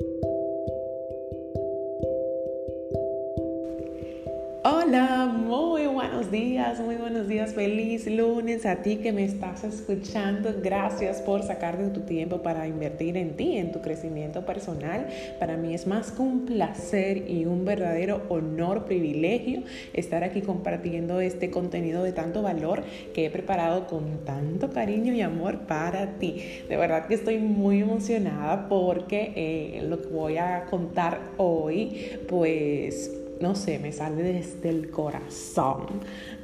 Thank you. Hola, muy buenos días, muy buenos días, feliz lunes a ti que me estás escuchando. Gracias por sacar de tu tiempo para invertir en ti, en tu crecimiento personal. Para mí es más que un placer y un verdadero honor, privilegio estar aquí compartiendo este contenido de tanto valor que he preparado con tanto cariño y amor para ti. De verdad que estoy muy emocionada porque eh, lo que voy a contar hoy, pues no sé, me sale desde el corazón,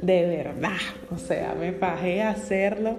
de verdad. O sea, me bajé a hacerlo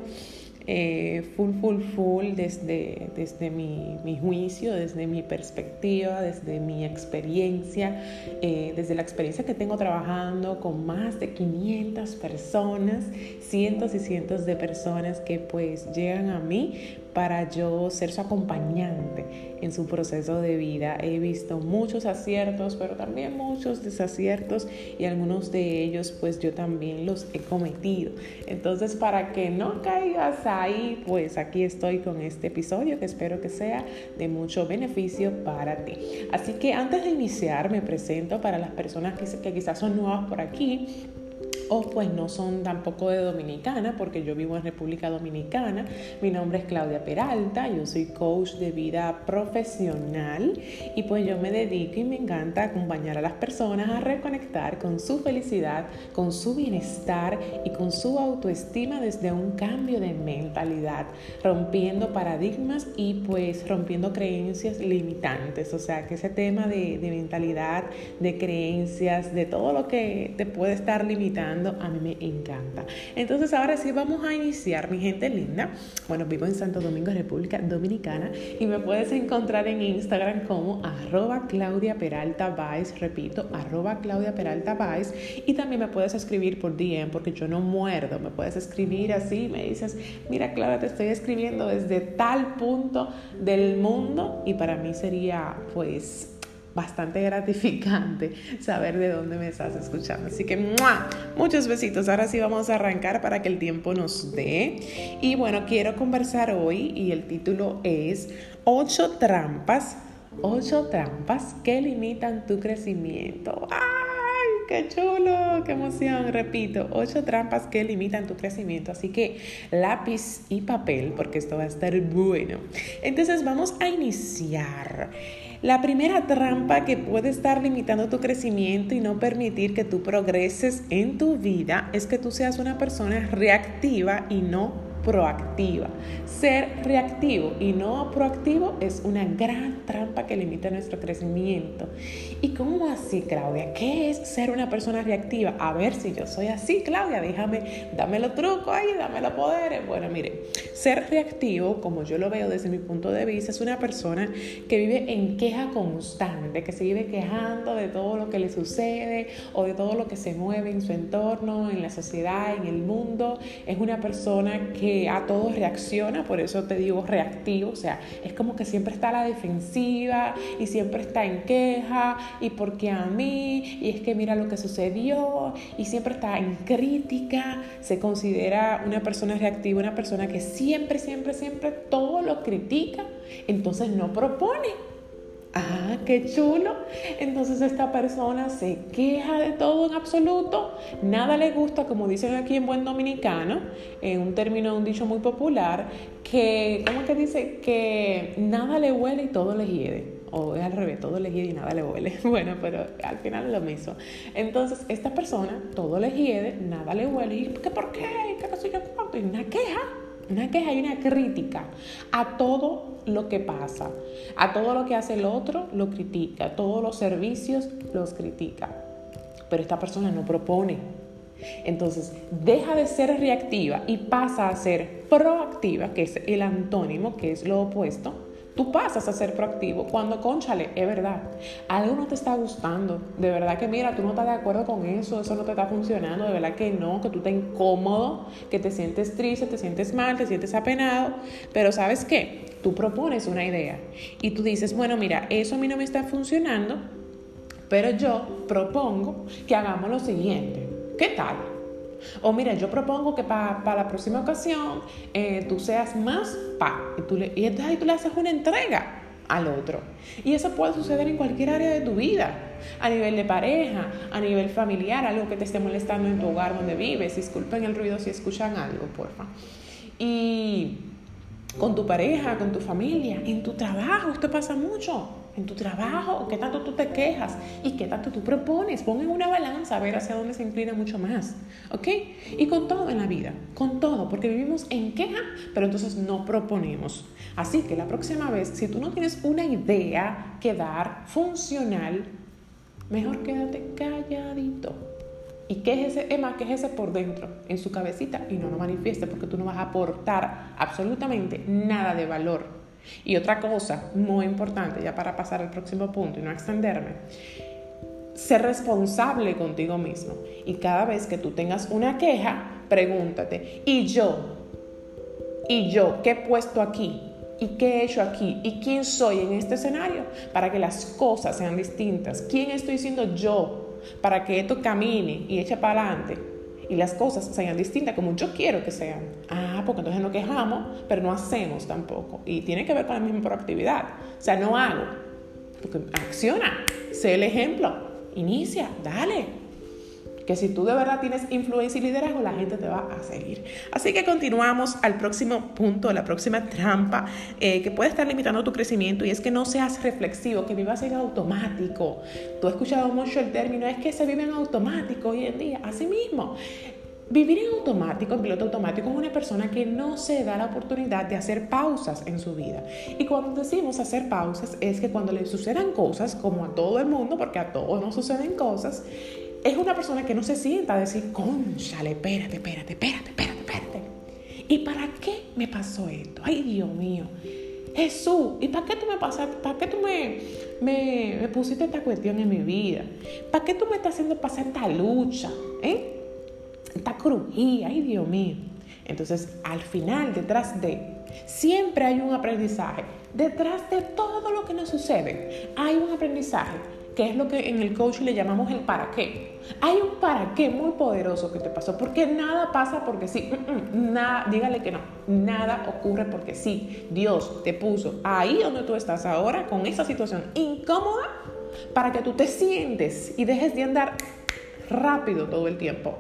eh, full, full, full desde, desde mi, juicio, desde mi perspectiva, desde mi experiencia, eh, desde la experiencia que tengo trabajando con más de 500 personas, cientos y cientos de personas que pues llegan a mí para yo ser su acompañante en su proceso de vida. He visto muchos aciertos, pero también muchos desaciertos y algunos de ellos pues yo también los he cometido. Entonces para que no caigas ahí, pues aquí estoy con este episodio que espero que sea de mucho beneficio para ti. Así que antes de iniciar me presento para las personas que, que quizás son nuevas por aquí o pues no son tampoco de Dominicana, porque yo vivo en República Dominicana. Mi nombre es Claudia Peralta, yo soy coach de vida profesional y pues yo me dedico y me encanta acompañar a las personas a reconectar con su felicidad, con su bienestar y con su autoestima desde un cambio de mentalidad, rompiendo paradigmas y pues rompiendo creencias limitantes. O sea que ese tema de, de mentalidad, de creencias, de todo lo que te puede estar limitando, a mí me encanta. Entonces ahora sí vamos a iniciar, mi gente linda. Bueno, vivo en Santo Domingo, República Dominicana y me puedes encontrar en Instagram como arroba Claudia Peralta repito, arroba Claudia Peralta Vice y también me puedes escribir por DM porque yo no muerdo, me puedes escribir así, me dices, mira Claudia, te estoy escribiendo desde tal punto del mundo y para mí sería pues bastante gratificante saber de dónde me estás escuchando. Así que muchos besitos. Ahora sí vamos a arrancar para que el tiempo nos dé. Y bueno, quiero conversar hoy y el título es ocho trampas, ocho trampas que limitan tu crecimiento. ¡Ay! ¡Qué chulo! ¡Qué emoción! Repito, ocho trampas que limitan tu crecimiento. Así que lápiz y papel, porque esto va a estar bueno. Entonces vamos a iniciar. La primera trampa que puede estar limitando tu crecimiento y no permitir que tú progreses en tu vida es que tú seas una persona reactiva y no proactiva. Ser reactivo y no proactivo es una gran trampa que limita nuestro crecimiento. ¿Y cómo así, Claudia? ¿Qué es ser una persona reactiva? A ver si yo soy así, Claudia, déjame, dame los trucos ahí, dame los poderes. Bueno, mire, ser reactivo, como yo lo veo desde mi punto de vista, es una persona que vive en queja constante, que se vive quejando de todo lo que le sucede o de todo lo que se mueve en su entorno, en la sociedad, en el mundo. Es una persona que a todo reacciona, por eso te digo reactivo, o sea, es como que siempre está a la defensiva y siempre está en queja y porque a mí y es que mira lo que sucedió y siempre está en crítica, se considera una persona reactiva, una persona que siempre, siempre, siempre todo lo critica, entonces no propone Ah, qué chulo. Entonces esta persona se queja de todo en absoluto, nada le gusta, como dicen aquí en buen dominicano, en un término, un dicho muy popular, que, ¿cómo que dice? Que nada le huele y todo le hiede. O es al revés, todo le hiede y nada le huele. Bueno, pero al final es lo mismo. Entonces, esta persona, todo le hiede, nada le huele. ¿Y qué por qué? ¿Qué no cuánto? Y una queja una queja y una crítica a todo lo que pasa, a todo lo que hace el otro, lo critica, a todos los servicios los critica. Pero esta persona no propone. Entonces, deja de ser reactiva y pasa a ser proactiva, que es el antónimo, que es lo opuesto Tú pasas a ser proactivo cuando, conchale, es verdad, algo no te está gustando, de verdad que mira, tú no estás de acuerdo con eso, eso no te está funcionando, de verdad que no, que tú estás incómodo, que te sientes triste, te sientes mal, te sientes apenado, pero ¿sabes qué? Tú propones una idea y tú dices, bueno, mira, eso a mí no me está funcionando, pero yo propongo que hagamos lo siguiente. ¿Qué tal? O mira, yo propongo que para la próxima ocasión eh, tú seas más pa. Y, tú le, y entonces ahí tú le haces una entrega. al otro. Y eso puede suceder en cualquier área de tu vida, a nivel de pareja, a nivel familiar, algo que te esté molestando en tu hogar donde vives. Disculpen el ruido si escuchan algo, porfa. Y con tu pareja, con tu familia, en tu trabajo, esto pasa mucho en tu trabajo, qué tanto tú te quejas y qué tanto tú propones. Pon en una balanza a ver hacia dónde se inclina mucho más. ¿Ok? Y con todo en la vida, con todo, porque vivimos en queja, pero entonces no proponemos. Así que la próxima vez, si tú no tienes una idea que dar funcional, mejor quédate calladito. Y quéjese, Emma, quéjese por dentro, en su cabecita, y no lo manifieste, porque tú no vas a aportar absolutamente nada de valor y otra cosa muy importante, ya para pasar al próximo punto y no extenderme, ser responsable contigo mismo. Y cada vez que tú tengas una queja, pregúntate, ¿y yo? ¿Y yo qué he puesto aquí? ¿Y qué he hecho aquí? ¿Y quién soy en este escenario? Para que las cosas sean distintas. ¿Quién estoy siendo yo? Para que esto camine y eche para adelante y las cosas sean distintas como yo quiero que sean. Ah, porque entonces nos quejamos, pero no hacemos tampoco. Y tiene que ver con la misma proactividad. O sea, no hago, porque acciona, sé el ejemplo, inicia, dale que si tú de verdad tienes influencia y liderazgo, la gente te va a seguir. Así que continuamos al próximo punto, la próxima trampa eh, que puede estar limitando tu crecimiento y es que no seas reflexivo, que vivas en automático. Tú has escuchado mucho el término, es que se vive en automático hoy en día. Así mismo, Vivir en automático, en piloto automático, es una persona que no se da la oportunidad de hacer pausas en su vida. Y cuando decimos hacer pausas es que cuando le sucedan cosas, como a todo el mundo, porque a todos nos suceden cosas, es una persona que no se sienta a decir, conchale, espérate, espérate, espérate, espérate, espérate. ¿Y para qué me pasó esto? Ay, Dios mío. Jesús, ¿y para qué tú me pasaste, para qué tú me, me, pusiste esta cuestión en mi vida? ¿Para qué tú me estás haciendo pasar esta lucha? ¿Eh? Esta crujía, ay Dios mío. Entonces, al final, detrás de, siempre hay un aprendizaje. Detrás de todo lo que nos sucede, hay un aprendizaje es lo que en el coaching le llamamos el para qué. Hay un para qué muy poderoso que te pasó, porque nada pasa porque sí, mm, mm, nada, dígale que no, nada ocurre porque sí. Dios te puso ahí donde tú estás ahora con esa situación incómoda para que tú te sientes y dejes de andar rápido todo el tiempo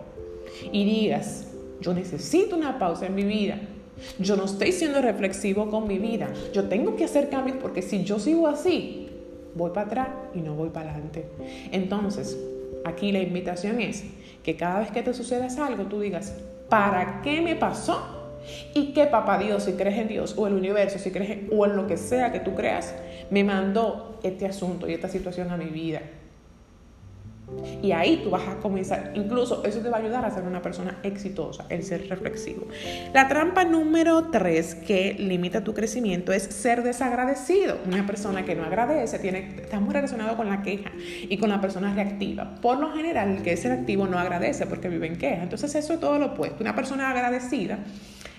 y digas, yo necesito una pausa en mi vida. Yo no estoy siendo reflexivo con mi vida. Yo tengo que hacer cambios porque si yo sigo así, voy para atrás y no voy para adelante. Entonces, aquí la invitación es que cada vez que te sucedas algo, tú digas, ¿para qué me pasó? Y que papá Dios, si crees en Dios o el universo, si crees en, o en lo que sea que tú creas, me mandó este asunto y esta situación a mi vida. Y ahí tú vas a comenzar, incluso eso te va a ayudar a ser una persona exitosa, el ser reflexivo. La trampa número tres que limita tu crecimiento es ser desagradecido. Una persona que no agradece tiene, está muy relacionado con la queja y con la persona reactiva. Por lo general, el que es reactivo no agradece porque vive en queja. Entonces eso es todo lo opuesto. Una persona agradecida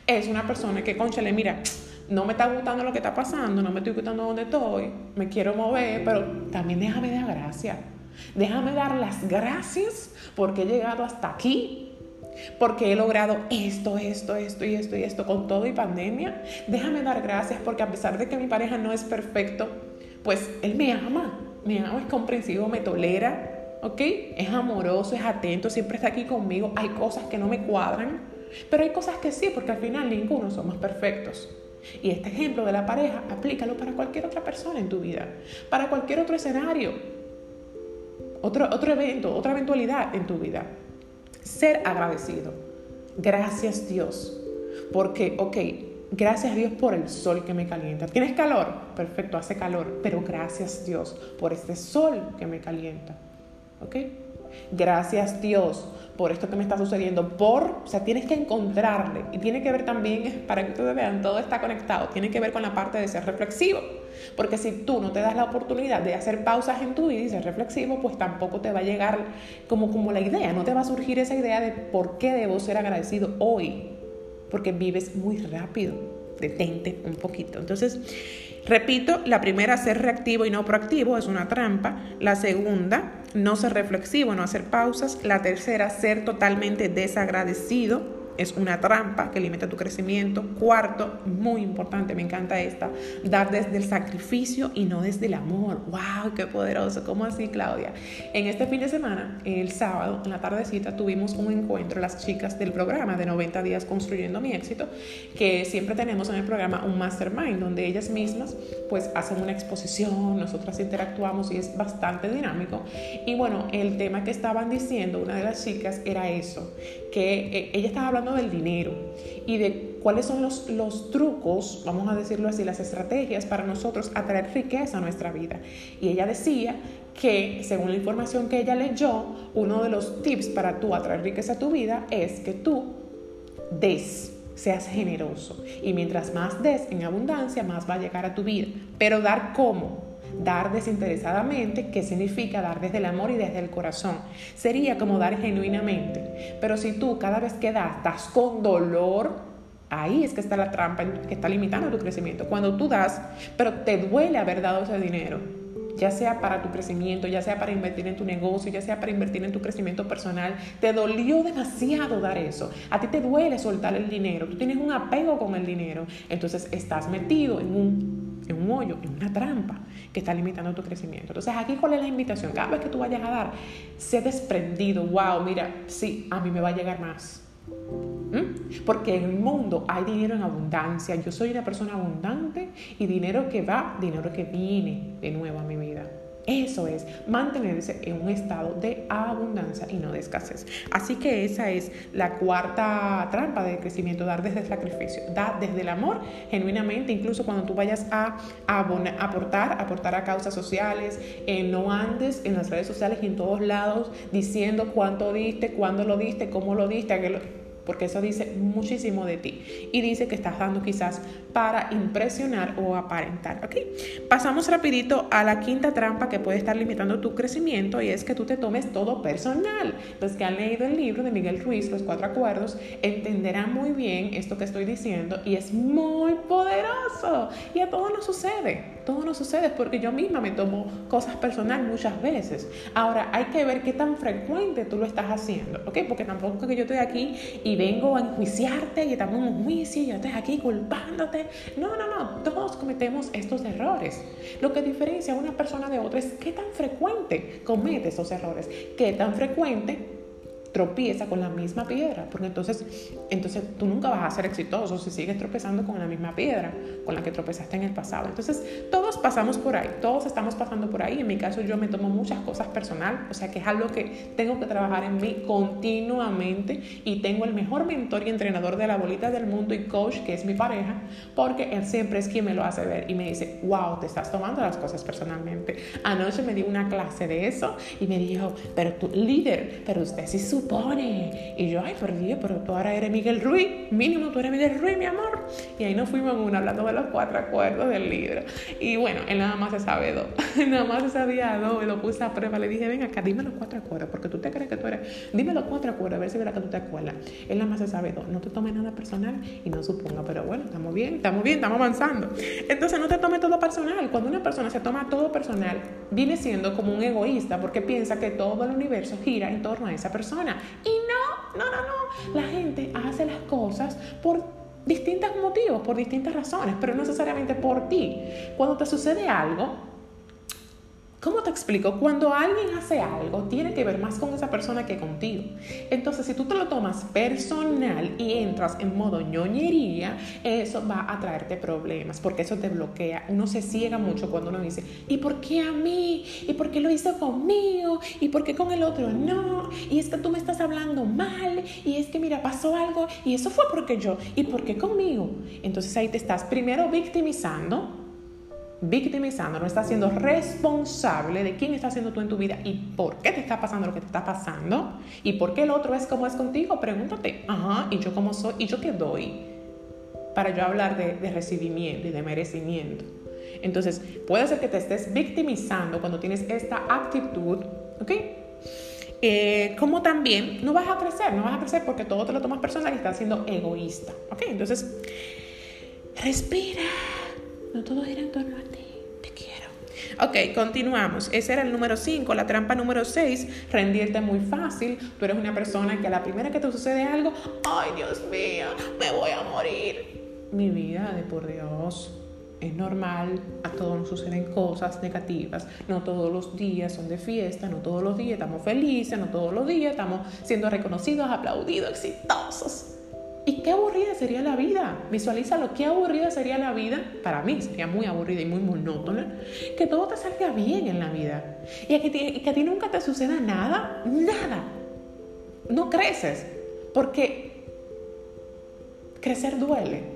es una persona que, conchale, mira, no me está gustando lo que está pasando, no me estoy gustando donde estoy, me quiero mover, pero también déjame de gracia Déjame dar las gracias porque he llegado hasta aquí, porque he logrado esto, esto, esto y esto y esto con todo y pandemia. Déjame dar gracias porque a pesar de que mi pareja no es perfecto, pues él me ama, me ama, es comprensivo, me tolera, ¿ok? Es amoroso, es atento, siempre está aquí conmigo. Hay cosas que no me cuadran, pero hay cosas que sí, porque al final ninguno somos perfectos. Y este ejemplo de la pareja, aplícalo para cualquier otra persona en tu vida, para cualquier otro escenario otro, otro evento, otra eventualidad en tu vida. Ser agradecido. Gracias Dios. Porque, ok, gracias Dios por el sol que me calienta. ¿Tienes calor? Perfecto, hace calor. Pero gracias Dios por este sol que me calienta. ¿Ok? Gracias Dios por esto que me está sucediendo. Por, o sea, tienes que encontrarle. Y tiene que ver también, para que ustedes vean, todo está conectado. Tiene que ver con la parte de ser reflexivo. Porque si tú no te das la oportunidad de hacer pausas en tu vida y ser reflexivo, pues tampoco te va a llegar como, como la idea. No te va a surgir esa idea de por qué debo ser agradecido hoy. Porque vives muy rápido. Detente un poquito. Entonces, Repito, la primera, ser reactivo y no proactivo, es una trampa. La segunda, no ser reflexivo, no hacer pausas. La tercera, ser totalmente desagradecido. Es una trampa que limita tu crecimiento. Cuarto, muy importante, me encanta esta, dar desde el sacrificio y no desde el amor. ¡Wow! ¡Qué poderoso! ¿Cómo así, Claudia? En este fin de semana, el sábado, en la tardecita, tuvimos un encuentro, las chicas del programa de 90 días construyendo mi éxito, que siempre tenemos en el programa un mastermind, donde ellas mismas pues hacen una exposición, nosotras interactuamos y es bastante dinámico. Y bueno, el tema que estaban diciendo una de las chicas era eso, que eh, ella estaba hablando del dinero y de cuáles son los, los trucos, vamos a decirlo así, las estrategias para nosotros atraer riqueza a nuestra vida. Y ella decía que, según la información que ella leyó, uno de los tips para tú atraer riqueza a tu vida es que tú des, seas generoso. Y mientras más des en abundancia, más va a llegar a tu vida. Pero dar cómo? Dar desinteresadamente, ¿qué significa dar desde el amor y desde el corazón? Sería como dar genuinamente. Pero si tú cada vez que das, das con dolor, ahí es que está la trampa que está limitando tu crecimiento. Cuando tú das, pero te duele haber dado ese dinero, ya sea para tu crecimiento, ya sea para invertir en tu negocio, ya sea para invertir en tu crecimiento personal, te dolió demasiado dar eso. A ti te duele soltar el dinero, tú tienes un apego con el dinero, entonces estás metido en un hoyo, en una trampa que está limitando tu crecimiento. Entonces, aquí cuál es la invitación? Cada vez que tú vayas a dar, sé desprendido, wow, mira, sí, a mí me va a llegar más. ¿Mm? Porque en el mundo hay dinero en abundancia. Yo soy una persona abundante y dinero que va, dinero que viene de nuevo a mi vida. Eso es mantenerse en un estado de abundancia y no de escasez. Así que esa es la cuarta trampa de crecimiento, dar desde el sacrificio, dar desde el amor, genuinamente, incluso cuando tú vayas a, aportar, aportar a causas sociales, eh, no andes en las redes sociales y en todos lados diciendo cuánto diste, cuándo lo diste, cómo lo diste, a lo porque eso dice muchísimo de ti y dice que estás dando quizás para impresionar o aparentar, ¿ok? Pasamos rapidito a la quinta trampa que puede estar limitando tu crecimiento y es que tú te tomes todo personal. Los que han leído el libro de Miguel Ruiz, Los Cuatro Acuerdos, entenderán muy bien esto que estoy diciendo y es muy poderoso y a todos nos sucede. Todo nos sucede porque yo misma me tomo cosas personal muchas veces. Ahora, hay que ver qué tan frecuente tú lo estás haciendo, ¿ok? Porque tampoco que yo estoy aquí y vengo a enjuiciarte y estamos en un juicio y yo estoy aquí culpándote. No, no, no. Todos cometemos estos errores. Lo que diferencia a una persona de otra es qué tan frecuente comete esos errores, qué tan frecuente tropieza con la misma piedra, porque entonces, entonces tú nunca vas a ser exitoso si sigues tropezando con la misma piedra con la que tropezaste en el pasado. Entonces, todos pasamos por ahí, todos estamos pasando por ahí. En mi caso, yo me tomo muchas cosas personal, o sea que es algo que tengo que trabajar en mí continuamente y tengo el mejor mentor y entrenador de la bolita del mundo y coach, que es mi pareja, porque él siempre es quien me lo hace ver y me dice, wow, te estás tomando las cosas personalmente. Anoche me dio una clase de eso y me dijo, pero tú líder, pero usted sí su supone? Y yo, ay, por Dios, pero tú ahora eres Miguel Ruiz, mínimo tú eres Miguel Ruiz, mi amor. Y ahí nos fuimos uno hablando de los cuatro acuerdos del libro. Y bueno, él nada más se sabe dos. nada más se sabía dos y lo puse a prueba. Le dije, ven acá, dime los cuatro acuerdos, porque tú te crees que tú eres. Dime los cuatro acuerdos, a ver si verá que tú te acuerdas. Él nada más se sabe dos. No te tomes nada personal y no suponga, pero bueno, estamos bien, estamos bien, estamos avanzando. Entonces no te tomes todo personal. Cuando una persona se toma todo personal, viene siendo como un egoísta porque piensa que todo el universo gira en torno a esa persona. Y no, no, no, no. La gente hace las cosas por distintos motivos, por distintas razones, pero no necesariamente por ti. Cuando te sucede algo, ¿Cómo te explico? Cuando alguien hace algo, tiene que ver más con esa persona que contigo. Entonces, si tú te lo tomas personal y entras en modo ñoñería, eso va a traerte problemas, porque eso te bloquea. Uno se ciega mucho cuando uno dice, ¿y por qué a mí? ¿Y por qué lo hizo conmigo? ¿Y por qué con el otro no? Y es que tú me estás hablando mal, y es que mira, pasó algo, y eso fue porque yo, ¿y por qué conmigo? Entonces ahí te estás primero victimizando victimizando, no estás siendo responsable de quién estás siendo tú en tu vida y por qué te está pasando lo que te está pasando y por qué el otro es como es contigo. Pregúntate, ajá, ¿y yo cómo soy? ¿Y yo qué doy? Para yo hablar de, recibimiento y de merecimiento. Entonces, puede ser que te estés victimizando cuando tienes esta actitud, ¿ok? Eh, como también no vas a crecer, no vas a crecer porque todo te lo tomas personal y estás siendo egoísta, ¿ok? Entonces, respira no todo gira en torno a ti. Te quiero. Ok, continuamos. Ese era el número 5. La trampa número 6, rendirte muy fácil. Tú eres una persona que a la primera que te sucede algo, ay Dios mío, me voy a morir. Mi vida, de por Dios. Es normal, a todos nos suceden cosas negativas, no todos los días son de fiesta, no todos los días estamos felices, no todos los días estamos siendo reconocidos, aplaudidos, exitosos. ¿Y qué aburrida sería la vida? Visualízalo, qué aburrida sería la vida. Para mí sería muy aburrida y muy monótona. Que todo te salga bien en la vida. Y que, que a ti nunca te suceda nada, nada. No creces. Porque crecer duele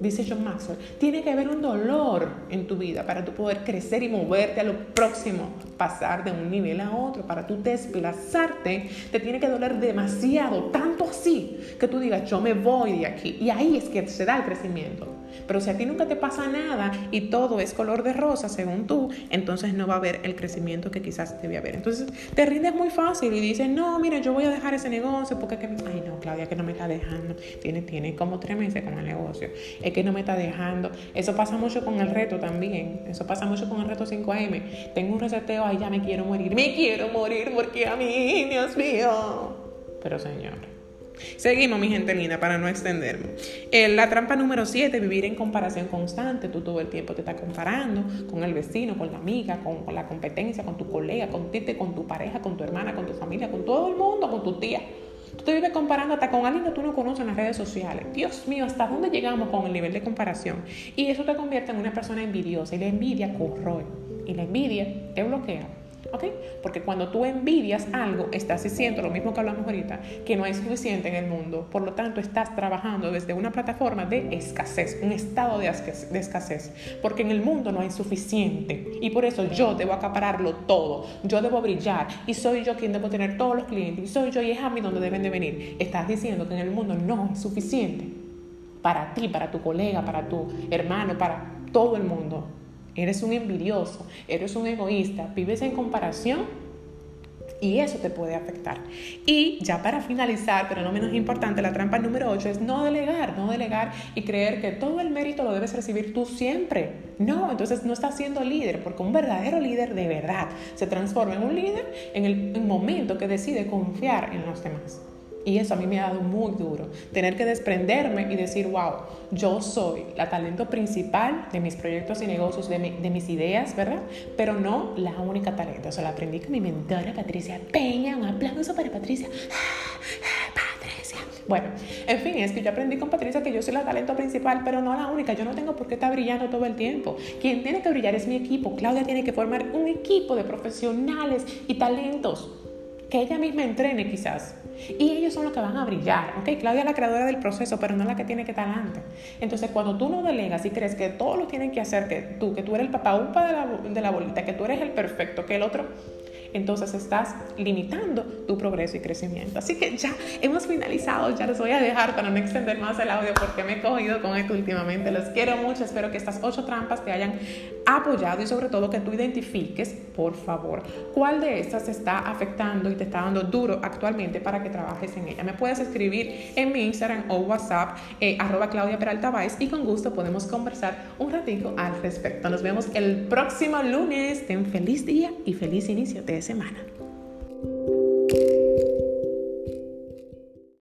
dice John Maxwell, tiene que haber un dolor en tu vida para tú poder crecer y moverte a lo próximo, pasar de un nivel a otro, para tú desplazarte, te tiene que doler demasiado, tanto así que tú digas, yo me voy de aquí. Y ahí es que se da el crecimiento. Pero si a ti nunca te pasa nada y todo es color de rosa según tú, entonces no va a haber el crecimiento que quizás debe haber. Entonces te rindes muy fácil y dices, no, mira, yo voy a dejar ese negocio porque, que... ay no, Claudia, que no me está dejando. Tiene, tiene como tres meses con el negocio. Es que no me está dejando. Eso pasa mucho con el reto también. Eso pasa mucho con el reto 5am. Tengo un reseteo, ay, ya me quiero morir. Me quiero morir porque a mí, Dios mío. Pero señor. Seguimos, mi gente linda, para no extenderme. Eh, la trampa número 7, vivir en comparación constante. Tú todo el tiempo te estás comparando con el vecino, con la amiga, con, la competencia, con tu colega, con ti, con tu pareja, con tu hermana, con tu familia, con todo el mundo, con tu tía. Tú te vives comparando hasta con alguien que tú no conoces en las redes sociales. Dios mío, ¿hasta dónde llegamos con el nivel de comparación? Y eso te convierte en una persona envidiosa y la envidia corroe. Y la envidia te bloquea ¿ok? Porque cuando tú envidias algo, estás diciendo lo mismo que hablamos ahorita, que no hay suficiente en el mundo. Por lo tanto, estás trabajando desde una plataforma de escasez, un estado de escasez, porque en el mundo no hay suficiente. Y por eso yo debo acapararlo todo, yo debo brillar y soy yo quien debo tener todos los clientes y soy yo y es a mí donde deben de venir. Estás diciendo que en el mundo no hay suficiente para ti, para tu colega, para tu hermano, para todo el mundo. Eres un envidioso, eres un egoísta, vives en comparación y eso te puede afectar. Y ya para finalizar, pero no menos importante, la trampa número 8 es no delegar, no delegar y creer que todo el mérito lo debes recibir tú siempre. No, entonces no estás siendo líder, porque un verdadero líder de verdad se transforma en un líder en el momento que decide confiar en los demás. Y eso a mí me ha dado muy duro. Tener que desprenderme y decir, wow, yo soy la talento principal de mis proyectos y negocios, de, mis ideas, ¿verdad? Pero no la única talento. Eso lo aprendí con mi mentora Patricia Peña. Un aplauso para Patricia. Patricia. Bueno, en fin, es que yo aprendí con Patricia que yo soy la talento principal, pero no la única. Yo no tengo por qué estar brillando todo el tiempo. Quien tiene que brillar es mi equipo. Claudia tiene que formar un equipo de profesionales y talentos que ella misma entrene quizás. Y ellos son los que van a brillar. Ok, Claudia es la creadora del proceso, pero no es la que tiene que estar adelante. Entonces, cuando tú no delegas y crees que todos lo tienen que hacer, que tú, que tú eres el papá upa de la, de la bolita, que tú eres el perfecto, que el otro entonces estás limitando tu progreso y crecimiento. Así que ya hemos finalizado, ya les voy a dejar para no extender más el audio porque me he cogido con esto últimamente. Los quiero mucho, espero que estas ocho trampas te hayan apoyado y sobre todo que tú identifiques, por favor, cuál de estas está afectando y te está dando duro actualmente para que trabajes en ella. Me puedes escribir en mi Instagram o WhatsApp, eh, arroba Claudia Peralta y con gusto podemos conversar un ratito al respecto. Nos vemos el próximo lunes. Ten feliz día y feliz inicio de semana.